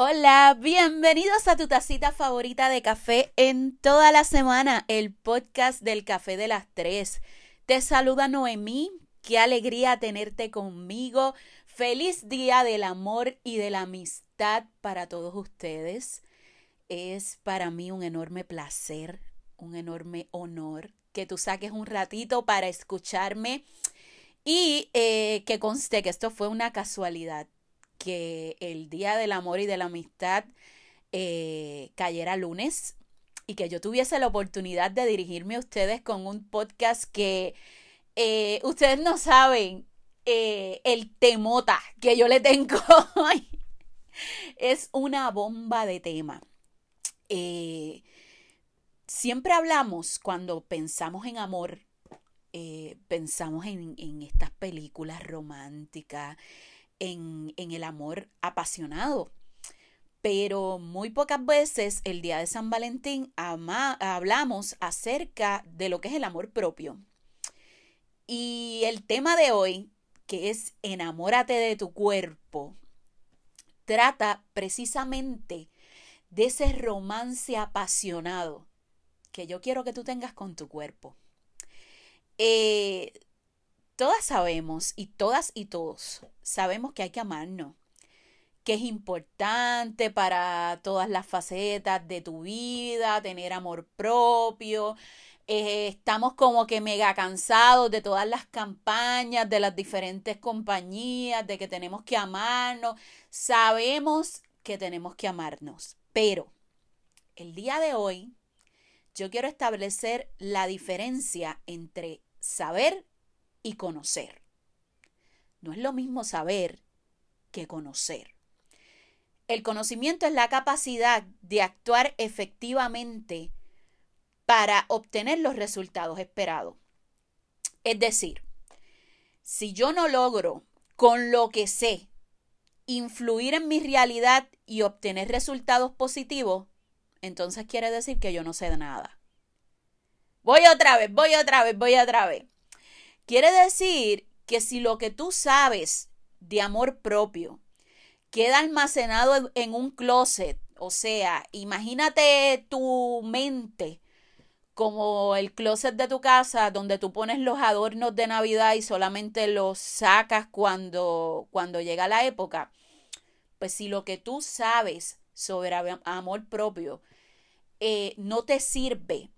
Hola, bienvenidos a tu tacita favorita de café en toda la semana, el podcast del café de las tres. Te saluda Noemí, qué alegría tenerte conmigo. Feliz día del amor y de la amistad para todos ustedes. Es para mí un enorme placer, un enorme honor que tú saques un ratito para escucharme y eh, que conste que esto fue una casualidad que el Día del Amor y de la Amistad eh, cayera lunes y que yo tuviese la oportunidad de dirigirme a ustedes con un podcast que eh, ustedes no saben eh, el temota que yo le tengo hoy. es una bomba de tema. siempre hablamos cuando pensamos en amor, pensamos en, en estas películas románticas, en, el amor apasionado. Pero muy pocas veces el día de San Valentín hablamos acerca de lo que es el amor propio. Y el tema de hoy, que es enamórate de tu cuerpo, trata precisamente de ese romance apasionado que yo quiero que tú tengas con tu cuerpo. Eh, todas sabemos y todas y todos sabemos que hay que amarnos, que es importante para todas las facetas de tu vida, tener amor propio. Eh, estamos como que mega cansados de todas las campañas de las diferentes compañías, de que tenemos que amarnos. Sabemos que tenemos que amarnos, pero el día de hoy yo quiero establecer la diferencia entre saber y conocer. No es lo mismo saber que conocer. El conocimiento es la capacidad de actuar efectivamente para obtener los resultados esperados. Es decir, si yo no logro con lo que sé influir en mi realidad y obtener resultados positivos, entonces quiere decir que yo no sé nada. Voy otra vez, voy otra vez, voy otra vez. Quiere decir que si lo que tú sabes de amor propio queda almacenado en un closet, o sea, imagínate tu mente como el closet de tu casa donde tú pones los adornos de Navidad y solamente los sacas cuando, cuando llega la época. Pues si lo que tú sabes sobre amor propio eh, no te sirve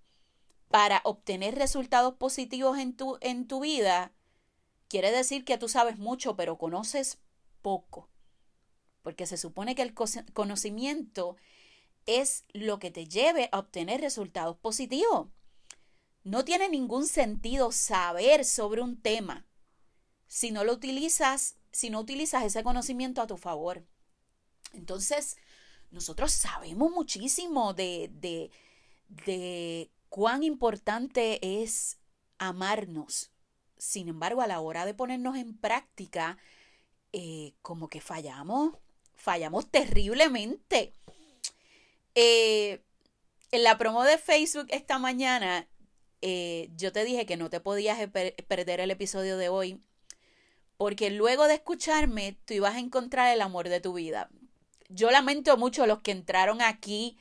para obtener resultados positivos en tu, en tu vida, quiere decir que tú sabes mucho, pero conoces poco. Porque se supone que el conocimiento es lo que te lleve a obtener resultados positivos. No tiene ningún sentido saber sobre un tema si no lo utilizas, si no utilizas ese conocimiento a tu favor. Entonces, nosotros sabemos muchísimo de, de, de cuán importante es amarnos. Sin embargo, a la hora de ponernos en práctica, eh, como que fallamos, fallamos terriblemente. Eh, en la promo de Facebook esta mañana, eh, yo te dije que no te podías perder el episodio de hoy, porque luego de escucharme, tú ibas a encontrar el amor de tu vida. Yo lamento mucho los que entraron aquí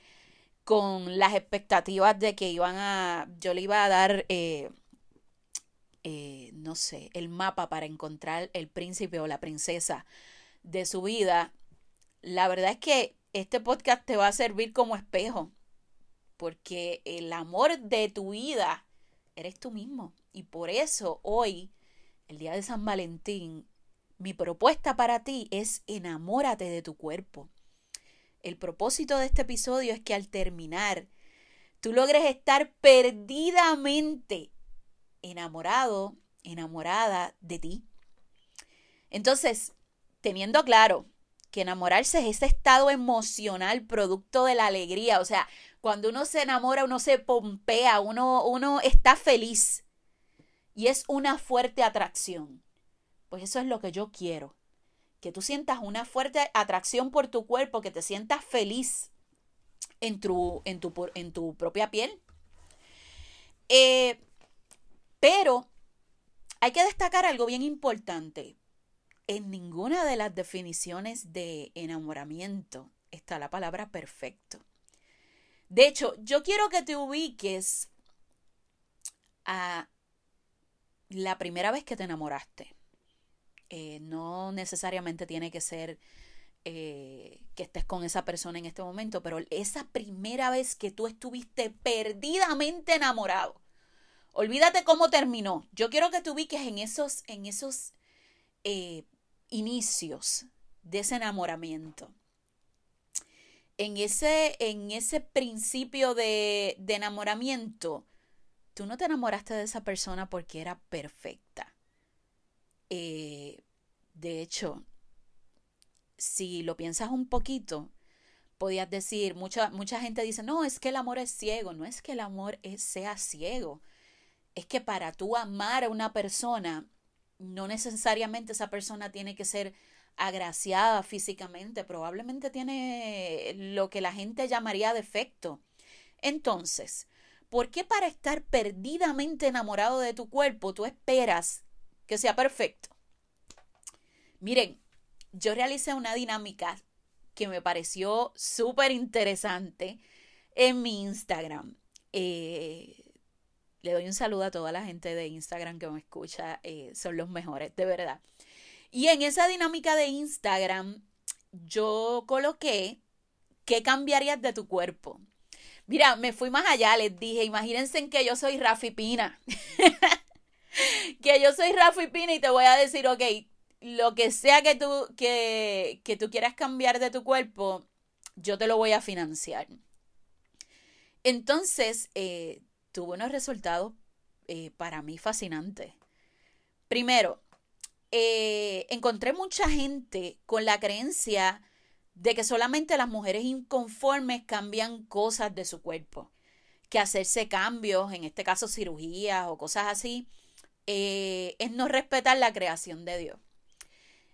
con las expectativas de que iban a, yo le iba a dar, eh, eh, no sé, el mapa para encontrar el príncipe o la princesa de su vida. La verdad es que este podcast te va a servir como espejo, porque el amor de tu vida eres tú mismo. Y por eso hoy, el día de San Valentín, mi propuesta para ti es enamórate de tu cuerpo. El propósito de este episodio es que al terminar, tú logres estar perdidamente enamorado, enamorada de ti. Entonces, teniendo claro que enamorarse es ese estado emocional producto de la alegría, o sea, cuando uno se enamora, uno se pompea, uno, uno está feliz y es una fuerte atracción. Pues eso es lo que yo quiero que tú sientas una fuerte atracción por tu cuerpo, que te sientas feliz en tu, en tu, en tu propia piel. Eh, pero hay que destacar algo bien importante. En ninguna de las definiciones de enamoramiento está la palabra perfecto. De hecho, yo quiero que te ubiques a la primera vez que te enamoraste. Eh, no necesariamente tiene que ser eh, que estés con esa persona en este momento, pero esa primera vez que tú estuviste perdidamente enamorado. Olvídate cómo terminó. Yo quiero que te ubiques en esos, en esos eh, inicios de ese enamoramiento. En ese, en ese principio de, de enamoramiento, tú no te enamoraste de esa persona porque era perfecta. Eh, de hecho, si lo piensas un poquito, podías decir, mucha, mucha gente dice, no, es que el amor es ciego, no es que el amor sea ciego, es que para tú amar a una persona, no necesariamente esa persona tiene que ser agraciada físicamente, probablemente tiene lo que la gente llamaría defecto. Entonces, ¿por qué para estar perdidamente enamorado de tu cuerpo tú esperas que sea perfecto? Miren, yo realicé una dinámica que me pareció súper interesante en mi Instagram. Eh, le doy un saludo a toda la gente de Instagram que me escucha, eh, son los mejores, de verdad. Y en esa dinámica de Instagram, yo coloqué qué cambiarías de tu cuerpo. Mira, me fui más allá, les dije, imagínense en que yo soy Rafi Pina. que yo soy Rafi Pina y te voy a decir, ok, lo que sea que tú, que, que tú quieras cambiar de tu cuerpo, yo te lo voy a financiar. Entonces, eh, tuvo unos resultados eh, para mí fascinantes. Primero, eh, encontré mucha gente con la creencia de que solamente las mujeres inconformes cambian cosas de su cuerpo, que hacerse cambios, en este caso cirugías o cosas así, eh, es no respetar la creación de Dios.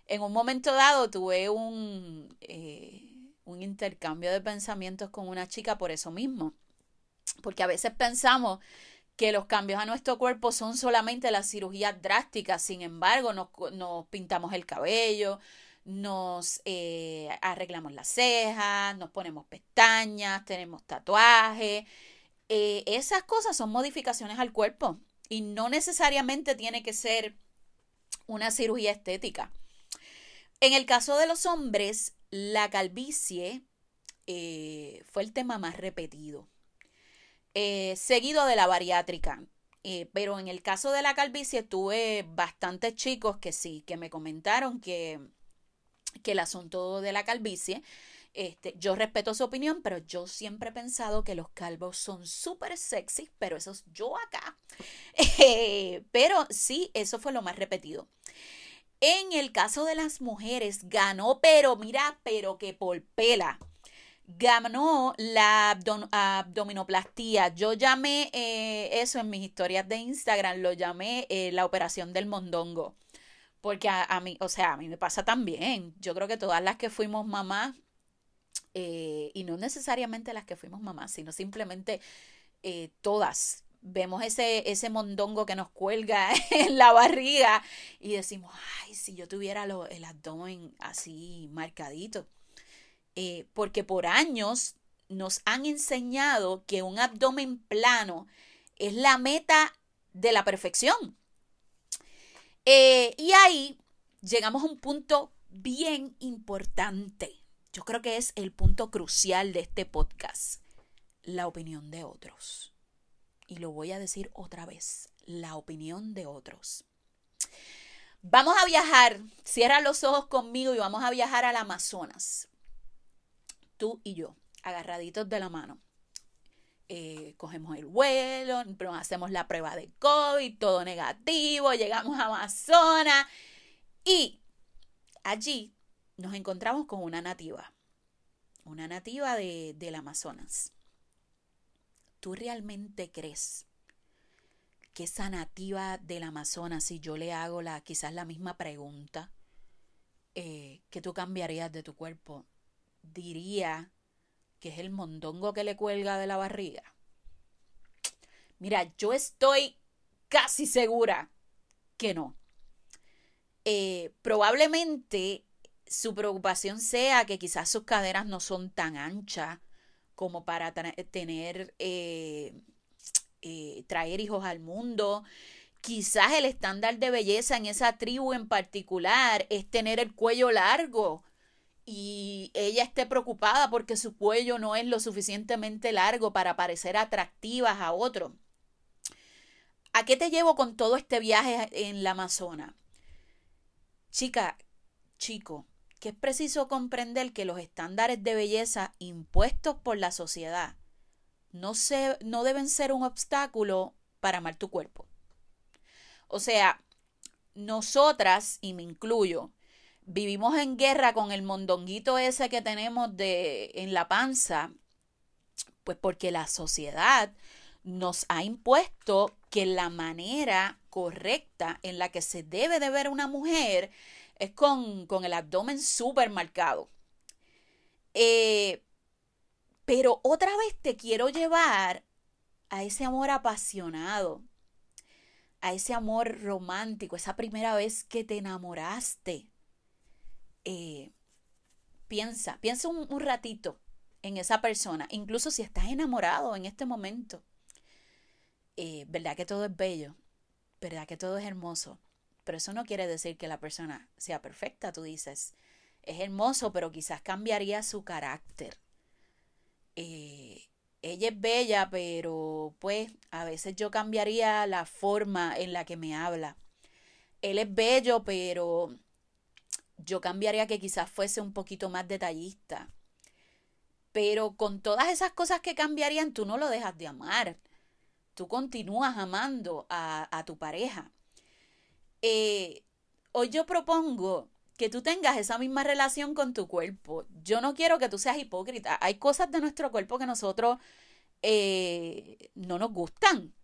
En un momento dado tuve un, un intercambio de pensamientos con una chica por eso mismo porque a veces pensamos que los cambios a nuestro cuerpo son solamente las cirugías drásticas, sin embargo, nos, pintamos el cabello, nos eh, arreglamos las cejas, nos ponemos pestañas, tenemos tatuajes. Eh, esas cosas son modificaciones al cuerpo y no necesariamente tiene que ser una cirugía estética. En el caso de los hombres, la calvicie eh, fue el tema más repetido. Eh, seguido de la bariátrica. Eh, pero en el caso de la calvicie tuve bastantes chicos que sí, que me comentaron que, que el asunto de la calvicie, este, yo respeto su opinión, pero yo siempre he pensado que los calvos son súper sexy, pero eso es yo acá. Pero sí, eso fue lo más repetido. En el caso de las mujeres, ganó, pero mira, pero que por pela ganó la abdominoplastía. Yo llamé eh, eso en mis historias de Instagram, lo llamé eh, la operación del mondongo. Porque a, mí, o sea, a mí me pasa también. Yo creo que todas las que fuimos mamás, eh, y no necesariamente las que fuimos mamás, sino simplemente todas, vemos ese, ese mondongo que nos cuelga en la barriga y decimos, ay, si yo tuviera el abdomen así marcadito. Eh, porque por años nos han enseñado que un abdomen plano es la meta de la perfección. Eh, y ahí llegamos a un punto bien importante. Yo creo que es el punto crucial de este podcast, la opinión de otros. Y lo voy a decir otra vez, la opinión de otros. Vamos a viajar, cierra los ojos conmigo y vamos a viajar al Amazonas tú y yo, agarraditos de la mano. Eh, cogemos el vuelo, hacemos la prueba de COVID, todo negativo, llegamos a Amazonas y allí nos encontramos con una nativa, una nativa de, del Amazonas. ¿Tú realmente crees que esa nativa del Amazonas, si yo le hago la, quizás la misma pregunta, eh, que tú cambiarías de tu cuerpo, diría que es el mondongo que le cuelga de la barriga. Mira, yo estoy casi segura que no. Eh, probablemente su preocupación sea que quizás sus caderas no son tan anchas como para tener, eh, eh, traer hijos al mundo. Quizás el estándar de belleza en esa tribu en particular es tener el cuello largo y ella esté preocupada porque su cuello no es lo suficientemente largo para parecer atractivas a otros. ¿A qué te llevo con todo este viaje en la Amazona? Chica, chico, que es preciso comprender que los estándares de belleza impuestos por la sociedad no, se, no deben ser un obstáculo para amar tu cuerpo. O sea, nosotras, y me incluyo, vivimos en guerra con el mondonguito ese que tenemos de, en la panza, pues porque la sociedad nos ha impuesto que la manera correcta en la que se debe de ver una mujer es con, el abdomen súper marcado. Eh, pero otra vez te quiero llevar a ese amor apasionado, a ese amor romántico, esa primera vez que te enamoraste. Eh, piensa, piensa un, un ratito en esa persona, incluso si estás enamorado en este momento. Eh, ¿Verdad que todo es bello? ¿Verdad que todo es hermoso? Pero eso no quiere decir que la persona sea perfecta, tú dices. Es hermoso, pero quizás cambiaría su carácter. Eh, ella es bella, pero pues a veces yo cambiaría la forma en la que me habla. Él es bello, pero yo cambiaría que quizás fuese un poquito más detallista. Pero con todas esas cosas que cambiarían, tú no lo dejas de amar. Tú continúas amando a, a tu pareja. Eh, hoy yo propongo que tú tengas esa misma relación con tu cuerpo. Yo no quiero que tú seas hipócrita. Hay cosas de nuestro cuerpo que nosotros eh, no nos gustan.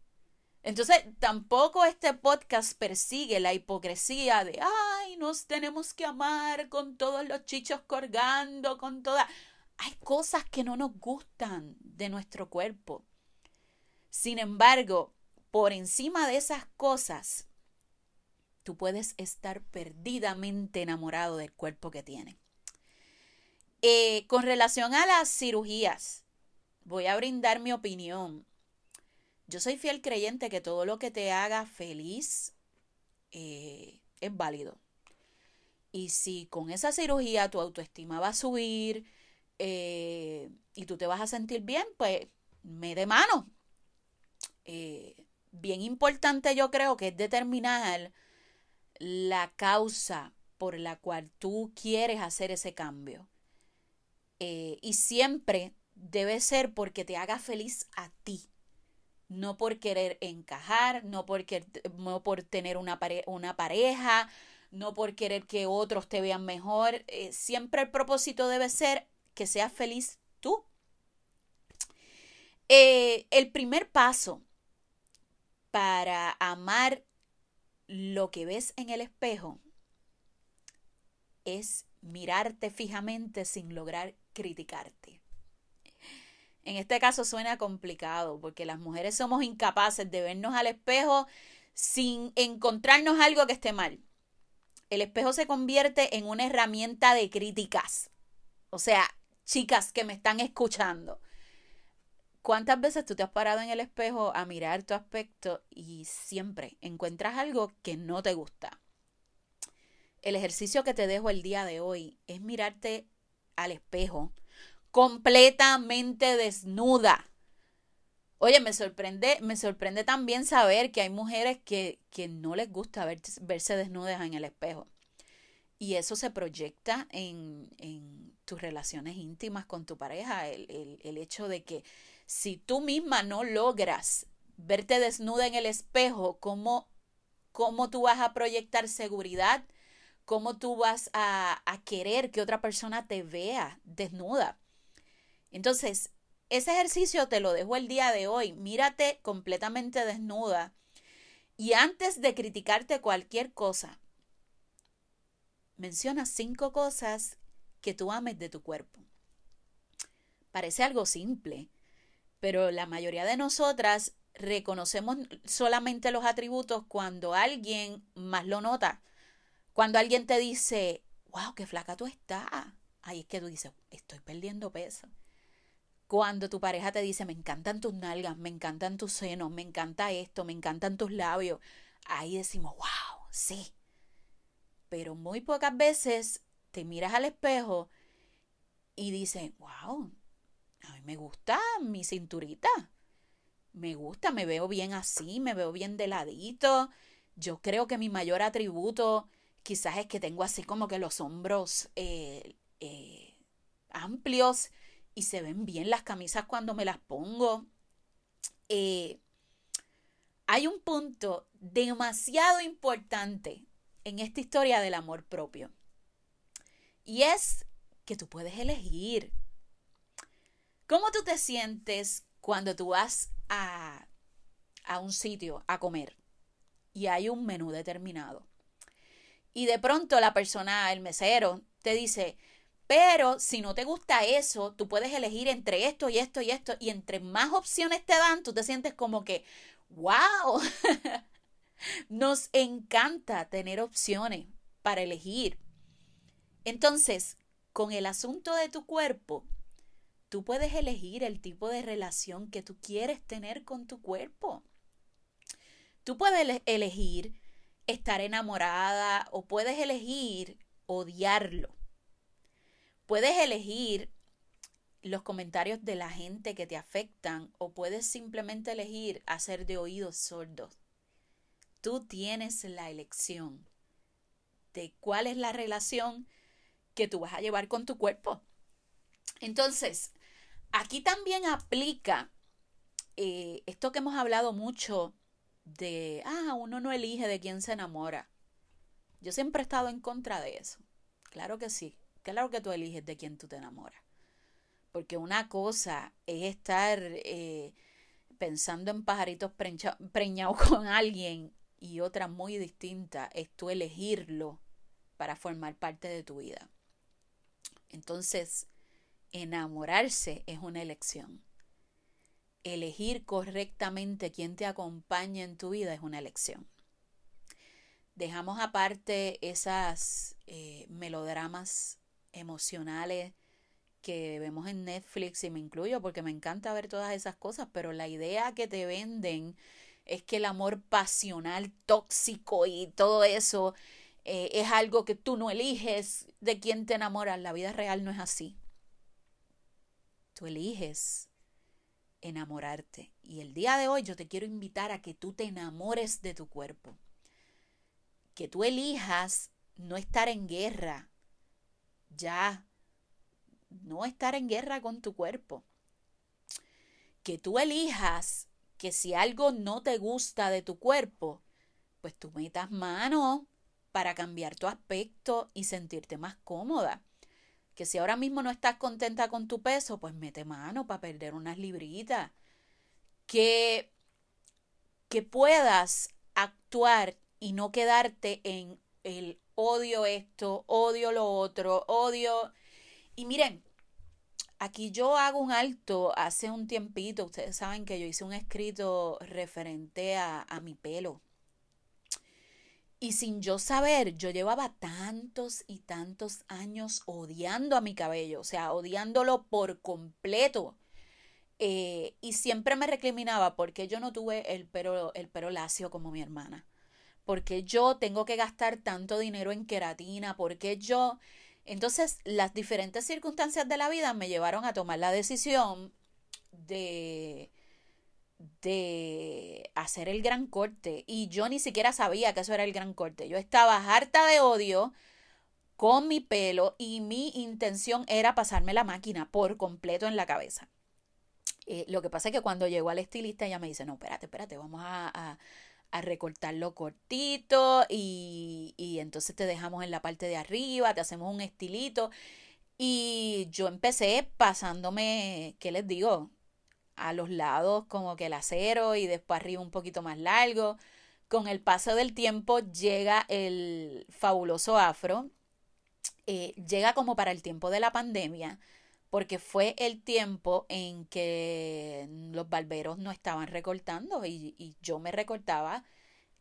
Entonces, tampoco este podcast persigue la hipocresía de, ay, nos tenemos que amar con todos los chichos colgando, con todas... Hay cosas que no nos gustan de nuestro cuerpo. Sin embargo, por encima de esas cosas, tú puedes estar perdidamente enamorado del cuerpo que tiene. Eh, con relación a las cirugías, voy a brindar mi opinión. Yo soy fiel creyente que todo lo que te haga feliz eh, es válido. Y si con esa cirugía tu autoestima va a subir eh, y tú te vas a sentir bien, pues me de mano. bien importante yo creo que es determinar la causa por la cual tú quieres hacer ese cambio. Eh, y siempre debe ser porque te haga feliz a ti, no por querer encajar, no por, no por tener una, una, pareja, no por querer que otros te vean mejor. Eh, siempre el propósito debe ser que seas feliz tú. Eh, el primer paso para amar lo que ves en el espejo es mirarte fijamente sin lograr criticarte. En este caso suena complicado porque las mujeres somos incapaces de vernos al espejo sin encontrarnos algo que esté mal. El espejo se convierte en una herramienta de críticas. O sea, chicas que me están escuchando, ¿Cuántas veces tú te has parado en el espejo a mirar tu aspecto y siempre encuentras algo que no te gusta? El ejercicio que te dejo el día de hoy es mirarte al espejo completamente desnuda. Oye, me sorprende, me sorprende también saber que hay mujeres que, que no les gusta verse desnudas en el espejo. Y eso se proyecta en, en tus relaciones íntimas con tu pareja, el, el, el hecho de que si tú misma no logras verte desnuda en el espejo, ¿cómo, cómo tú vas a proyectar seguridad? ¿Cómo tú vas a, a querer que otra persona te vea desnuda? Entonces, ese ejercicio te lo dejo el día de hoy. Mírate completamente desnuda. Y antes de criticarte cualquier cosa, menciona cinco cosas que tú ames de tu cuerpo. Parece algo simple, pero la mayoría de nosotras reconocemos solamente los atributos cuando alguien más lo nota. Cuando alguien te dice, wow, qué flaca tú estás. Ahí es que tú dices, estoy perdiendo peso. Cuando tu pareja te dice, me encantan tus nalgas, me encantan tus senos, me encanta esto, me encantan tus labios, ahí decimos, wow, sí. Pero muy pocas veces te miras al espejo y dices, wow, a mí me gusta mi cinturita. Me gusta, me veo bien así, me veo bien de ladito. Yo creo que mi mayor atributo quizás es que tengo así como que los hombros eh, eh, amplios y se ven bien las camisas cuando me las pongo. Eh, hay un punto demasiado importante en esta historia del amor propio. Y es que tú puedes elegir. ¿Cómo tú te sientes cuando tú vas a, a un sitio a comer y hay un menú determinado? Y de pronto la persona, el mesero, te dice, pero si no te gusta eso, tú puedes elegir entre esto y esto y esto. Y entre más opciones te dan, tú te sientes como que, wow, nos encanta tener opciones para elegir. Entonces, con el asunto de tu cuerpo, tú puedes elegir el tipo de relación que tú quieres tener con tu cuerpo. Tú puedes elegir estar enamorada o puedes elegir odiarlo. Puedes elegir los comentarios de la gente que te afectan o puedes simplemente elegir hacer de oídos sordos. Tú tienes la elección de cuál es la relación que tú vas a llevar con tu cuerpo. Entonces, aquí también aplica eh, esto que hemos hablado mucho de, ah, uno no elige de quién se enamora. Yo siempre he estado en contra de eso. Claro que sí. Claro que tú eliges de quién tú te enamoras. Porque una cosa es estar eh, pensando en pajaritos preñados con alguien y otra muy distinta es tú elegirlo para formar parte de tu vida. Entonces, enamorarse es una elección elegir correctamente quién te acompaña en tu vida es una elección. Dejamos aparte esas eh, melodramas emocionales que vemos en Netflix y me incluyo porque me encanta ver todas esas cosas, pero la idea que te venden es que el amor pasional, tóxico y todo eso eh, es algo que tú no eliges de quién te enamoras. La vida real no es así. Tú eliges enamorarte. Y el día de hoy yo te quiero invitar a que tú te enamores de tu cuerpo. Que tú elijas no estar en guerra. Ya. No estar en guerra con tu cuerpo. Que tú elijas que si algo no te gusta de tu cuerpo, pues tú metas mano para cambiar tu aspecto y sentirte más cómoda que si ahora mismo no estás contenta con tu peso, pues mete mano para perder unas libritas. Que, que puedas actuar y no quedarte en el odio esto, odio lo otro, odio... Y miren, aquí yo hago un alto hace un tiempito, ustedes saben que yo hice un escrito referente a, a mi pelo y sin yo saber, yo llevaba tantos y tantos años odiando a mi cabello, o sea, odiándolo por completo. Eh, y siempre me recriminaba porque yo no tuve el pelo, el pelo lacio como mi hermana. Porque yo tengo que gastar tanto dinero en queratina, porque yo... Entonces, las diferentes circunstancias de la vida me llevaron a tomar la decisión de de hacer el gran corte y yo ni siquiera sabía que eso era el gran corte. Yo estaba harta de odio con mi pelo y mi intención era pasarme la máquina por completo en la cabeza. Eh, lo que pasa es que cuando llegó al estilista ella me dice, no, espérate, espérate, vamos a, a, recortarlo cortito y, y entonces te dejamos en la parte de arriba, te hacemos un estilito. Y yo empecé pasándome, ¿qué les digo? A los lados como que el acero y después arriba un poquito más largo. Con el paso del tiempo llega el fabuloso afro, eh, llega como para el tiempo de la pandemia, porque fue el tiempo en que los barberos no estaban recortando y, y yo me recortaba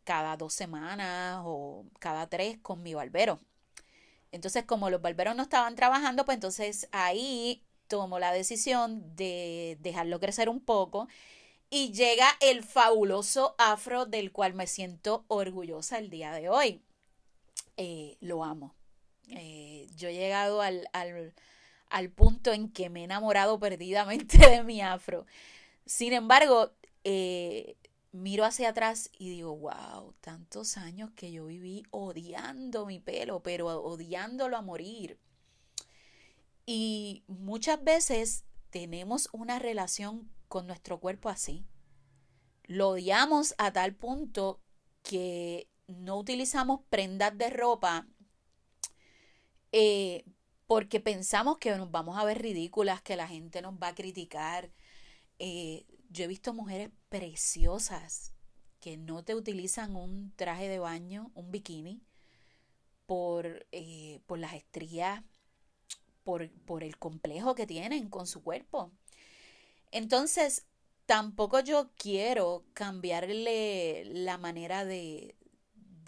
cada dos semanas o cada tres con mi barbero. Entonces, como los barberos no estaban trabajando, pues entonces ahí tomó la decisión de dejarlo crecer un poco y llega el fabuloso afro del cual me siento orgullosa el día de hoy. Eh, lo amo. Eh, yo he llegado al, al, al, punto en que me he enamorado perdidamente de mi afro. Sin embargo, eh, miro hacia atrás y digo, wow, tantos años que yo viví odiando mi pelo, pero odiándolo a morir. Y muchas veces tenemos una relación con nuestro cuerpo así. Lo odiamos a tal punto que no utilizamos prendas de ropa eh, porque pensamos que nos vamos a ver ridículas, que la gente nos va a criticar. Eh, yo he visto mujeres preciosas que no te utilizan un traje de baño, un bikini, por, eh, por las estrías, por, por el complejo que tienen con su cuerpo. Entonces, tampoco yo quiero cambiarle la manera de,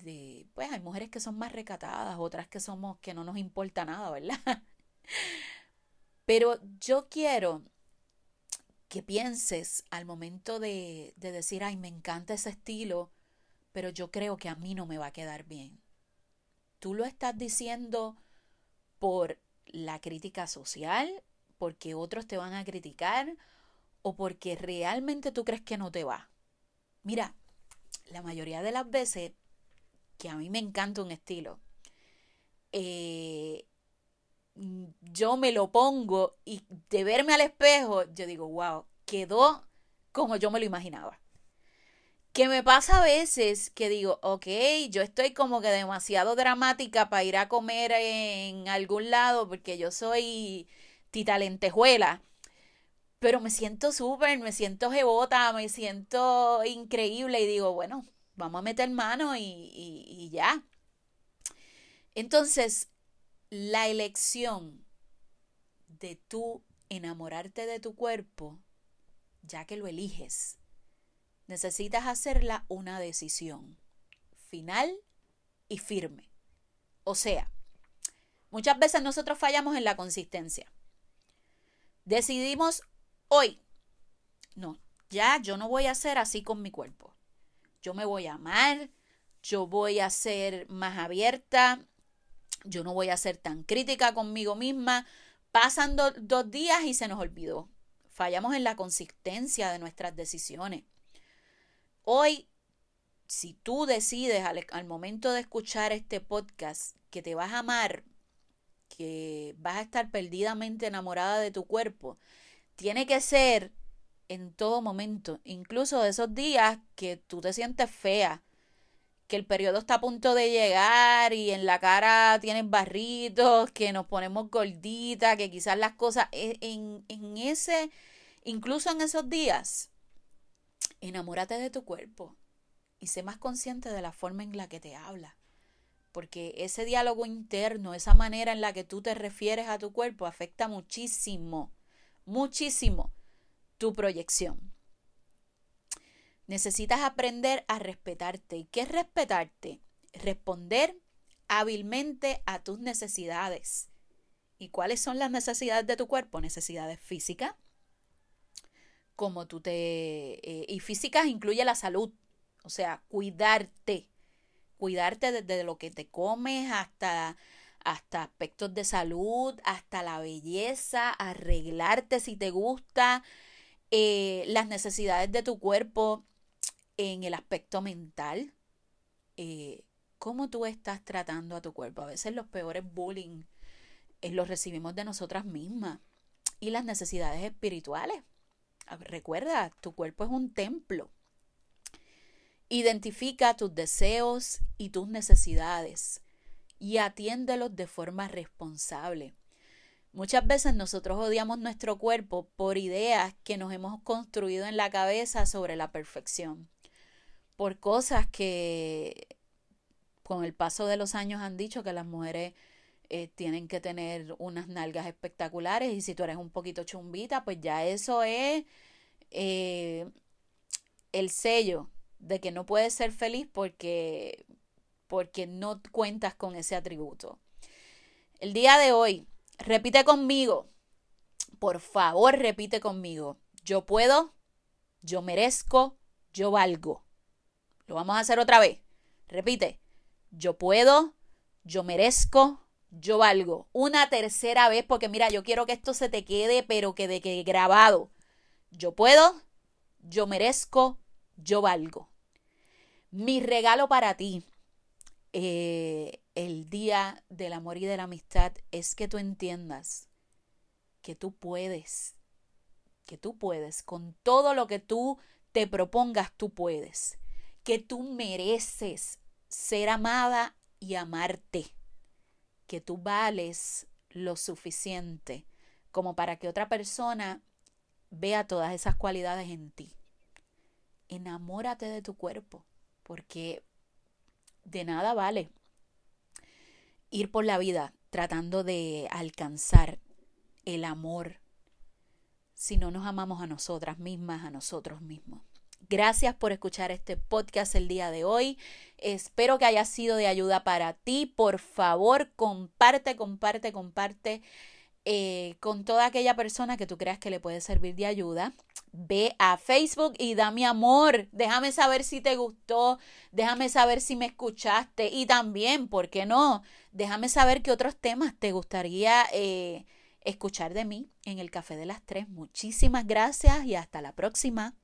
de, pues hay mujeres que son más recatadas, otras que somos que no nos importa nada, ¿verdad? Pero yo quiero que pienses al momento de, de decir, ay, me encanta ese estilo, pero yo creo que a mí no me va a quedar bien. Tú lo estás diciendo por la crítica social, porque otros te van a criticar o porque realmente tú crees que no te va. Mira, la mayoría de las veces que a mí me encanta un estilo, eh, yo me lo pongo y de verme al espejo, yo digo, wow, quedó como yo me lo imaginaba. Que me pasa a veces que digo, ok, yo estoy como que demasiado dramática para ir a comer en algún lado porque yo soy tita lentejuela. Pero me siento súper, me siento jebota, me siento increíble y digo, bueno, vamos a meter mano y, y, ya. Entonces, la elección de tú enamorarte de tu cuerpo, ya que lo eliges, necesitas hacerla una decisión final y firme. O sea, muchas veces nosotros fallamos en la consistencia. Decidimos hoy, no, ya yo no voy a ser así con mi cuerpo yo me voy a amar, yo voy a ser más abierta, yo no voy a ser tan crítica conmigo misma. Pasan dos días y se nos olvidó. Fallamos en la consistencia de nuestras decisiones. Hoy, si tú decides al, momento de escuchar este podcast que te vas a amar, que vas a estar perdidamente enamorada de tu cuerpo, tiene que ser en todo momento, incluso esos días que tú te sientes fea, que el periodo está a punto de llegar y en la cara tienes barritos, que nos ponemos gorditas, que quizás las cosas e, en, en ese, incluso en esos días, enamórate de tu cuerpo y sé más consciente de la forma en la que te habla. Porque ese diálogo interno, esa manera en la que tú te refieres a tu cuerpo, afecta muchísimo, muchísimo tu proyección. Necesitas aprender a respetarte. ¿Y qué es respetarte? Responder hábilmente a tus necesidades. ¿Y cuáles son las necesidades de tu cuerpo? Necesidades físicas, como tú te... Eh, y físicas incluye la salud, o sea, cuidarte, cuidarte desde lo que te comes hasta hasta aspectos de salud, hasta la belleza, arreglarte si te gusta, eh, las necesidades de tu cuerpo en el aspecto mental, eh, cómo tú estás tratando a tu cuerpo. A veces los peores bullying los recibimos de nosotras mismas. Y las necesidades espirituales. Recuerda, tu cuerpo es un templo. Identifica tus deseos y tus necesidades y atiéndelos de forma responsable. Muchas veces nosotros odiamos nuestro cuerpo por ideas que nos hemos construido en la cabeza sobre la perfección, por cosas que con el paso de los años han dicho que las mujeres eh, tienen que tener unas nalgas espectaculares y si tú eres un poquito chumbita, pues ya eso es eh, el sello de que no puedes ser feliz porque, porque no cuentas con ese atributo. El día de hoy, repite conmigo. Por favor, repite conmigo. Yo puedo, yo merezco, yo valgo. Lo vamos a hacer otra vez. Repite. Yo puedo, yo merezco, yo valgo. Una tercera vez, porque mira, yo quiero que esto se te quede, pero que de que grabado. Yo puedo, yo merezco, yo valgo. Mi regalo para ti eh, el día del amor y de la amistad es que tú entiendas que tú puedes, que tú puedes, con todo lo que tú te propongas, tú puedes, que tú mereces ser amada y amarte, que tú vales lo suficiente como para que otra persona vea todas esas cualidades en ti. Enamórate de tu cuerpo, porque de nada vale ir por la vida tratando de alcanzar el amor si no nos amamos a nosotras mismas, a nosotros mismos. Gracias por escuchar este podcast el día de hoy. Espero que haya sido de ayuda para ti. Por favor, comparte, comparte, comparte eh, con toda aquella persona que tú creas que le puede servir de ayuda. Ve a Facebook y da mi amor. Déjame saber si te gustó. Déjame saber si me escuchaste. Y también, ¿por qué no? Déjame saber qué otros temas te gustaría eh, escuchar de mí en el Café de las Tres. Muchísimas gracias y hasta la próxima.